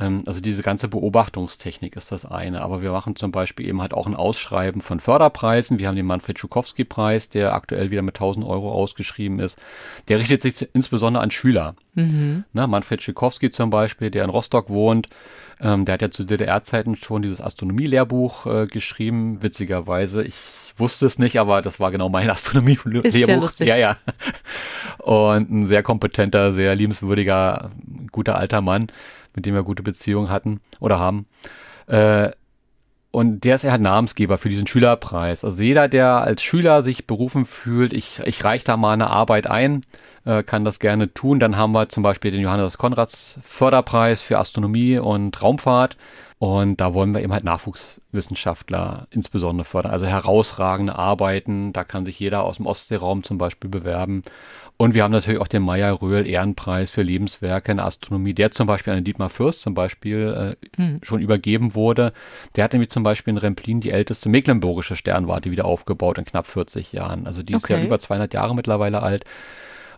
Ähm, also diese ganze Beobachtungstechnik ist das eine. Aber wir machen zum Beispiel eben halt auch ein Ausschreiben von Förderpreisen. Wir haben den Manfred Schukowski-Preis, der aktuell wieder mit 1000 Euro ausgeschrieben ist. Der richtet sich insbesondere an Schüler. Mhm. Na, Manfred Schukowski zum Beispiel, der in Rostock wohnt, ähm, der hat ja zu DDR-Zeiten schon dieses Astronomie-Lehrbuch äh, geschrieben, witzigerweise. Ich wusste es nicht, aber das war genau mein [LAUGHS] Astronomie-Lehrbuch. Ja, lustig. ja, ja. Und ein sehr kompetenter, sehr liebenswürdiger, guter alter Mann, mit dem wir gute Beziehungen hatten oder haben. Äh, und der ist ja halt Namensgeber für diesen Schülerpreis. Also jeder, der als Schüler sich berufen fühlt, ich, ich reiche da mal eine Arbeit ein, äh, kann das gerne tun. Dann haben wir zum Beispiel den Johannes Konrads Förderpreis für Astronomie und Raumfahrt. Und da wollen wir eben halt Nachwuchswissenschaftler insbesondere fördern. Also herausragende Arbeiten. Da kann sich jeder aus dem Ostseeraum zum Beispiel bewerben. Und wir haben natürlich auch den Meyer-Röhl-Ehrenpreis für Lebenswerke in der Astronomie, der zum Beispiel an Dietmar Fürst zum Beispiel äh, hm. schon übergeben wurde. Der hat nämlich zum Beispiel in Remplin die älteste mecklenburgische Sternwarte wieder aufgebaut in knapp 40 Jahren. Also die okay. ist ja über 200 Jahre mittlerweile alt.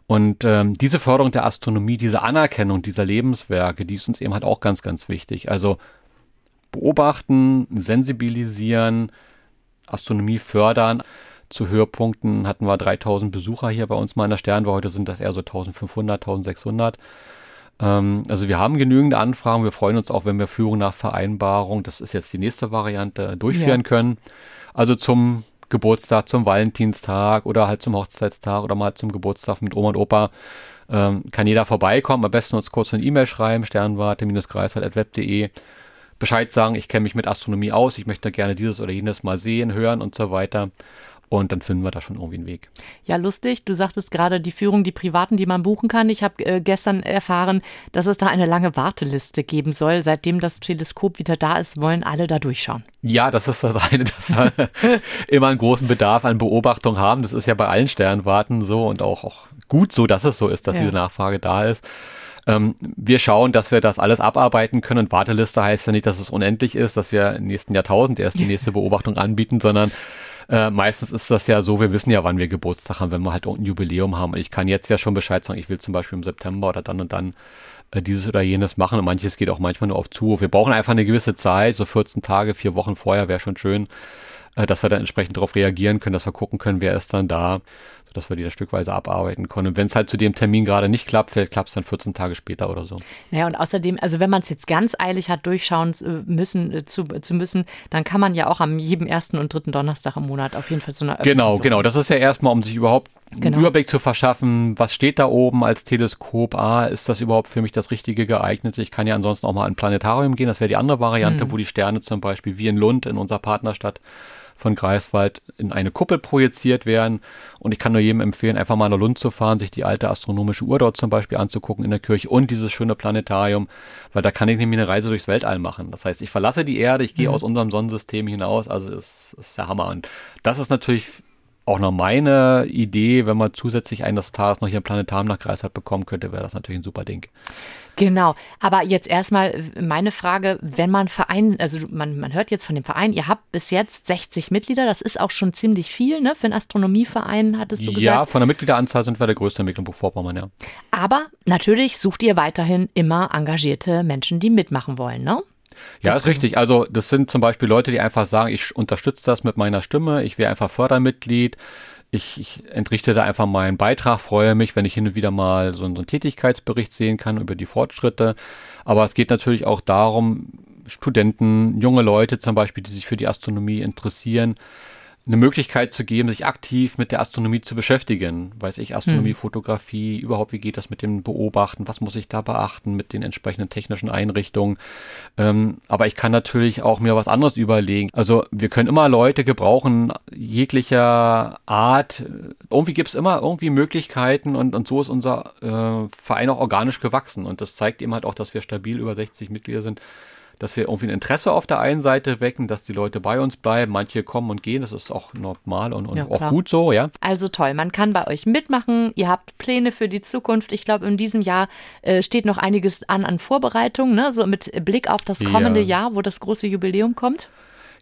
Und ähm, diese Förderung der Astronomie, diese Anerkennung dieser Lebenswerke, die ist uns eben halt auch ganz, ganz wichtig. Also beobachten, sensibilisieren, Astronomie fördern. Zu Höhepunkten hatten wir 3000 Besucher hier bei uns mal in der Sternwarte. Heute sind das eher so 1500, 1600. Ähm, also wir haben genügend Anfragen. Wir freuen uns auch, wenn wir Führung nach Vereinbarung, das ist jetzt die nächste Variante, durchführen ja. können. Also zum Geburtstag, zum Valentinstag oder halt zum Hochzeitstag oder mal zum Geburtstag mit Oma und Opa. Ähm, kann jeder vorbeikommen. Am besten uns kurz eine E-Mail schreiben, sternwarte-greifswald.web.de. Bescheid sagen, ich kenne mich mit Astronomie aus, ich möchte gerne dieses oder jenes mal sehen, hören und so weiter. Und dann finden wir da schon irgendwie einen Weg. Ja, lustig. Du sagtest gerade die Führung, die privaten, die man buchen kann. Ich habe äh, gestern erfahren, dass es da eine lange Warteliste geben soll. Seitdem das Teleskop wieder da ist, wollen alle da durchschauen. Ja, das ist das eine, [LAUGHS] dass wir immer einen großen Bedarf an Beobachtung haben. Das ist ja bei allen Sternwarten so und auch, auch gut so, dass es so ist, dass ja. diese Nachfrage da ist. Ähm, wir schauen, dass wir das alles abarbeiten können. Und Warteliste heißt ja nicht, dass es unendlich ist, dass wir im nächsten Jahrtausend erst die nächste Beobachtung anbieten, sondern äh, meistens ist das ja so, wir wissen ja, wann wir Geburtstag haben, wenn wir halt ein Jubiläum haben. Ich kann jetzt ja schon Bescheid sagen, ich will zum Beispiel im September oder dann und dann äh, dieses oder jenes machen. Und manches geht auch manchmal nur auf Zuruf. Wir brauchen einfach eine gewisse Zeit, so 14 Tage, vier Wochen vorher wäre schon schön. Äh, dass wir dann entsprechend darauf reagieren können, dass wir gucken können, wer ist dann da, sodass wir die dann stückweise abarbeiten können. Und wenn es halt zu dem Termin gerade nicht klappt, vielleicht klappt es dann 14 Tage später oder so. Naja, und außerdem, also wenn man es jetzt ganz eilig hat, durchschauen äh, müssen, äh, zu, zu müssen, dann kann man ja auch am jedem ersten und dritten Donnerstag im Monat auf jeden Fall so eine Genau, genau. Das ist ja erstmal, um sich überhaupt genau. einen Überblick zu verschaffen, was steht da oben als Teleskop? Ah, ist das überhaupt für mich das Richtige geeignet? Ich kann ja ansonsten auch mal in ein Planetarium gehen. Das wäre die andere Variante, hm. wo die Sterne zum Beispiel wie in Lund in unserer Partnerstadt von Greifswald in eine Kuppel projiziert werden. Und ich kann nur jedem empfehlen, einfach mal nach Lund zu fahren, sich die alte astronomische Uhr dort zum Beispiel anzugucken in der Kirche und dieses schöne Planetarium, weil da kann ich nämlich eine Reise durchs Weltall machen. Das heißt, ich verlasse die Erde, ich gehe mhm. aus unserem Sonnensystem hinaus, also es ist der Hammer. Und das ist natürlich auch noch meine Idee, wenn man zusätzlich eines Tages noch hier ein Planetarium nach Greifswald bekommen könnte, wäre das natürlich ein super Ding. Genau, aber jetzt erstmal meine Frage, wenn man Verein, also man, man hört jetzt von dem Verein, ihr habt bis jetzt 60 Mitglieder, das ist auch schon ziemlich viel, ne? Für einen Astronomieverein, hattest du gesagt? Ja, von der Mitgliederanzahl sind wir der größte in Mecklenburg-Vorpommern, ja. Aber natürlich sucht ihr weiterhin immer engagierte Menschen, die mitmachen wollen, ne? Ja, ist richtig. Also das sind zum Beispiel Leute, die einfach sagen, ich unterstütze das mit meiner Stimme, ich wäre einfach Fördermitglied, ich, ich entrichte da einfach meinen Beitrag, freue mich, wenn ich hin und wieder mal so, so einen Tätigkeitsbericht sehen kann über die Fortschritte. Aber es geht natürlich auch darum, Studenten, junge Leute zum Beispiel, die sich für die Astronomie interessieren, eine Möglichkeit zu geben, sich aktiv mit der Astronomie zu beschäftigen. Weiß ich, Astronomie, hm. Fotografie, überhaupt, wie geht das mit dem Beobachten, was muss ich da beachten mit den entsprechenden technischen Einrichtungen. Ähm, aber ich kann natürlich auch mir was anderes überlegen. Also wir können immer Leute gebrauchen, jeglicher Art. Irgendwie gibt's immer irgendwie Möglichkeiten und, und so ist unser äh, Verein auch organisch gewachsen. Und das zeigt eben halt auch, dass wir stabil über 60 Mitglieder sind dass wir irgendwie ein Interesse auf der einen Seite wecken, dass die Leute bei uns bleiben. Manche kommen und gehen, das ist auch normal und, und ja, auch gut so, ja. Also toll, man kann bei euch mitmachen. Ihr habt Pläne für die Zukunft. Ich glaube, in diesem Jahr äh, steht noch einiges an an Vorbereitungen, ne? so mit Blick auf das kommende ja. Jahr, wo das große Jubiläum kommt.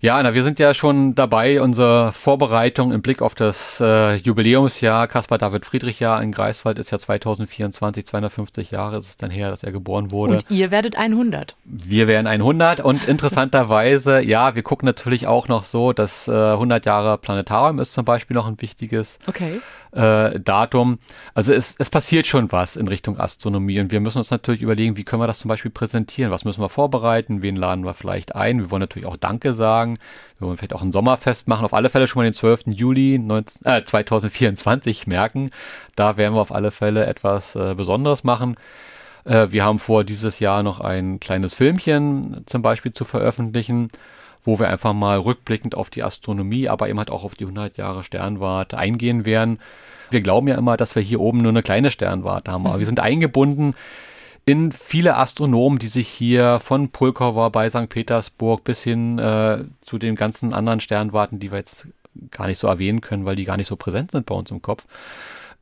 Ja, na, wir sind ja schon dabei, unsere Vorbereitung im Blick auf das äh, Jubiläumsjahr Caspar David Friedrich Jahr in Greifswald ist ja 2024, 250 Jahre ist es dann her, dass er geboren wurde. Und ihr werdet 100. Wir werden 100 und interessanterweise, [LAUGHS] ja, wir gucken natürlich auch noch so, dass äh, 100 Jahre Planetarium ist zum Beispiel noch ein wichtiges. Okay äh, Datum. Also es, es passiert schon was in Richtung Astronomie und wir müssen uns natürlich überlegen, wie können wir das zum Beispiel präsentieren, was müssen wir vorbereiten, wen laden wir vielleicht ein. Wir wollen natürlich auch Danke sagen, wir wollen vielleicht auch ein Sommerfest machen, auf alle Fälle schon mal den 12. Juli 19, äh, 2024 merken. Da werden wir auf alle Fälle etwas äh, Besonderes machen. Äh, wir haben vor, dieses Jahr noch ein kleines Filmchen zum Beispiel zu veröffentlichen wo wir einfach mal rückblickend auf die Astronomie, aber eben halt auch auf die 100 Jahre Sternwarte eingehen werden. Wir glauben ja immer, dass wir hier oben nur eine kleine Sternwarte haben, aber wir sind eingebunden in viele Astronomen, die sich hier von Pulkowa bei St. Petersburg bis hin äh, zu den ganzen anderen Sternwarten, die wir jetzt gar nicht so erwähnen können, weil die gar nicht so präsent sind bei uns im Kopf,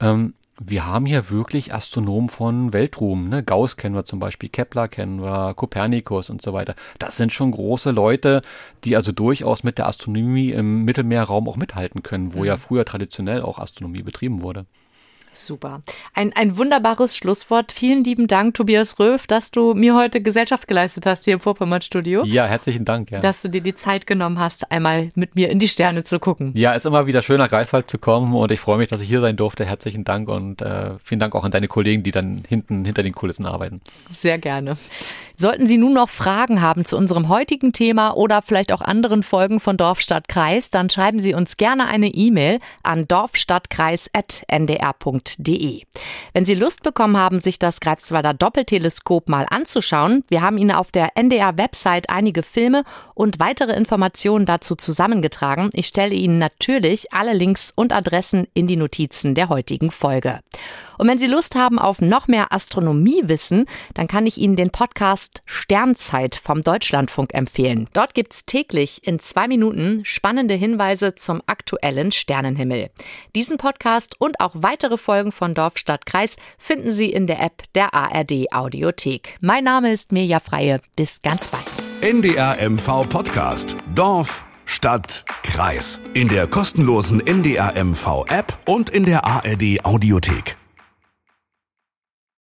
ähm, wir haben hier wirklich Astronomen von Weltruhm. Ne? Gauss kennen wir zum Beispiel, Kepler kennen wir, Kopernikus und so weiter. Das sind schon große Leute, die also durchaus mit der Astronomie im Mittelmeerraum auch mithalten können, wo mhm. ja früher traditionell auch Astronomie betrieben wurde. Super. Ein, ein wunderbares Schlusswort. Vielen lieben Dank, Tobias Röf, dass du mir heute Gesellschaft geleistet hast hier im Vorpommern-Studio. Ja, herzlichen Dank. Ja. Dass du dir die Zeit genommen hast, einmal mit mir in die Sterne zu gucken. Ja, ist immer wieder schön, nach Greifswald zu kommen und ich freue mich, dass ich hier sein durfte. Herzlichen Dank und äh, vielen Dank auch an deine Kollegen, die dann hinten hinter den Kulissen arbeiten. Sehr gerne. Sollten Sie nun noch Fragen haben zu unserem heutigen Thema oder vielleicht auch anderen Folgen von Dorf, Stadt, Kreis, dann schreiben Sie uns gerne eine E-Mail an dorfstadtkreis.ndr.de. Wenn Sie Lust bekommen haben, sich das Greifswalder Doppelteleskop mal anzuschauen, wir haben Ihnen auf der NDR-Website einige Filme und weitere Informationen dazu zusammengetragen. Ich stelle Ihnen natürlich alle Links und Adressen in die Notizen der heutigen Folge. Und wenn Sie Lust haben auf noch mehr Astronomiewissen, dann kann ich Ihnen den Podcast Sternzeit vom Deutschlandfunk empfehlen. Dort gibt es täglich in zwei Minuten spannende Hinweise zum aktuellen Sternenhimmel. Diesen Podcast und auch weitere Folgen von Dorf, Stadt, Kreis finden Sie in der App der ARD Audiothek. Mein Name ist Mirja Freie. Bis ganz bald. NDR MV Podcast. Dorf, Stadt, Kreis. In der kostenlosen NDR MV App und in der ARD Audiothek.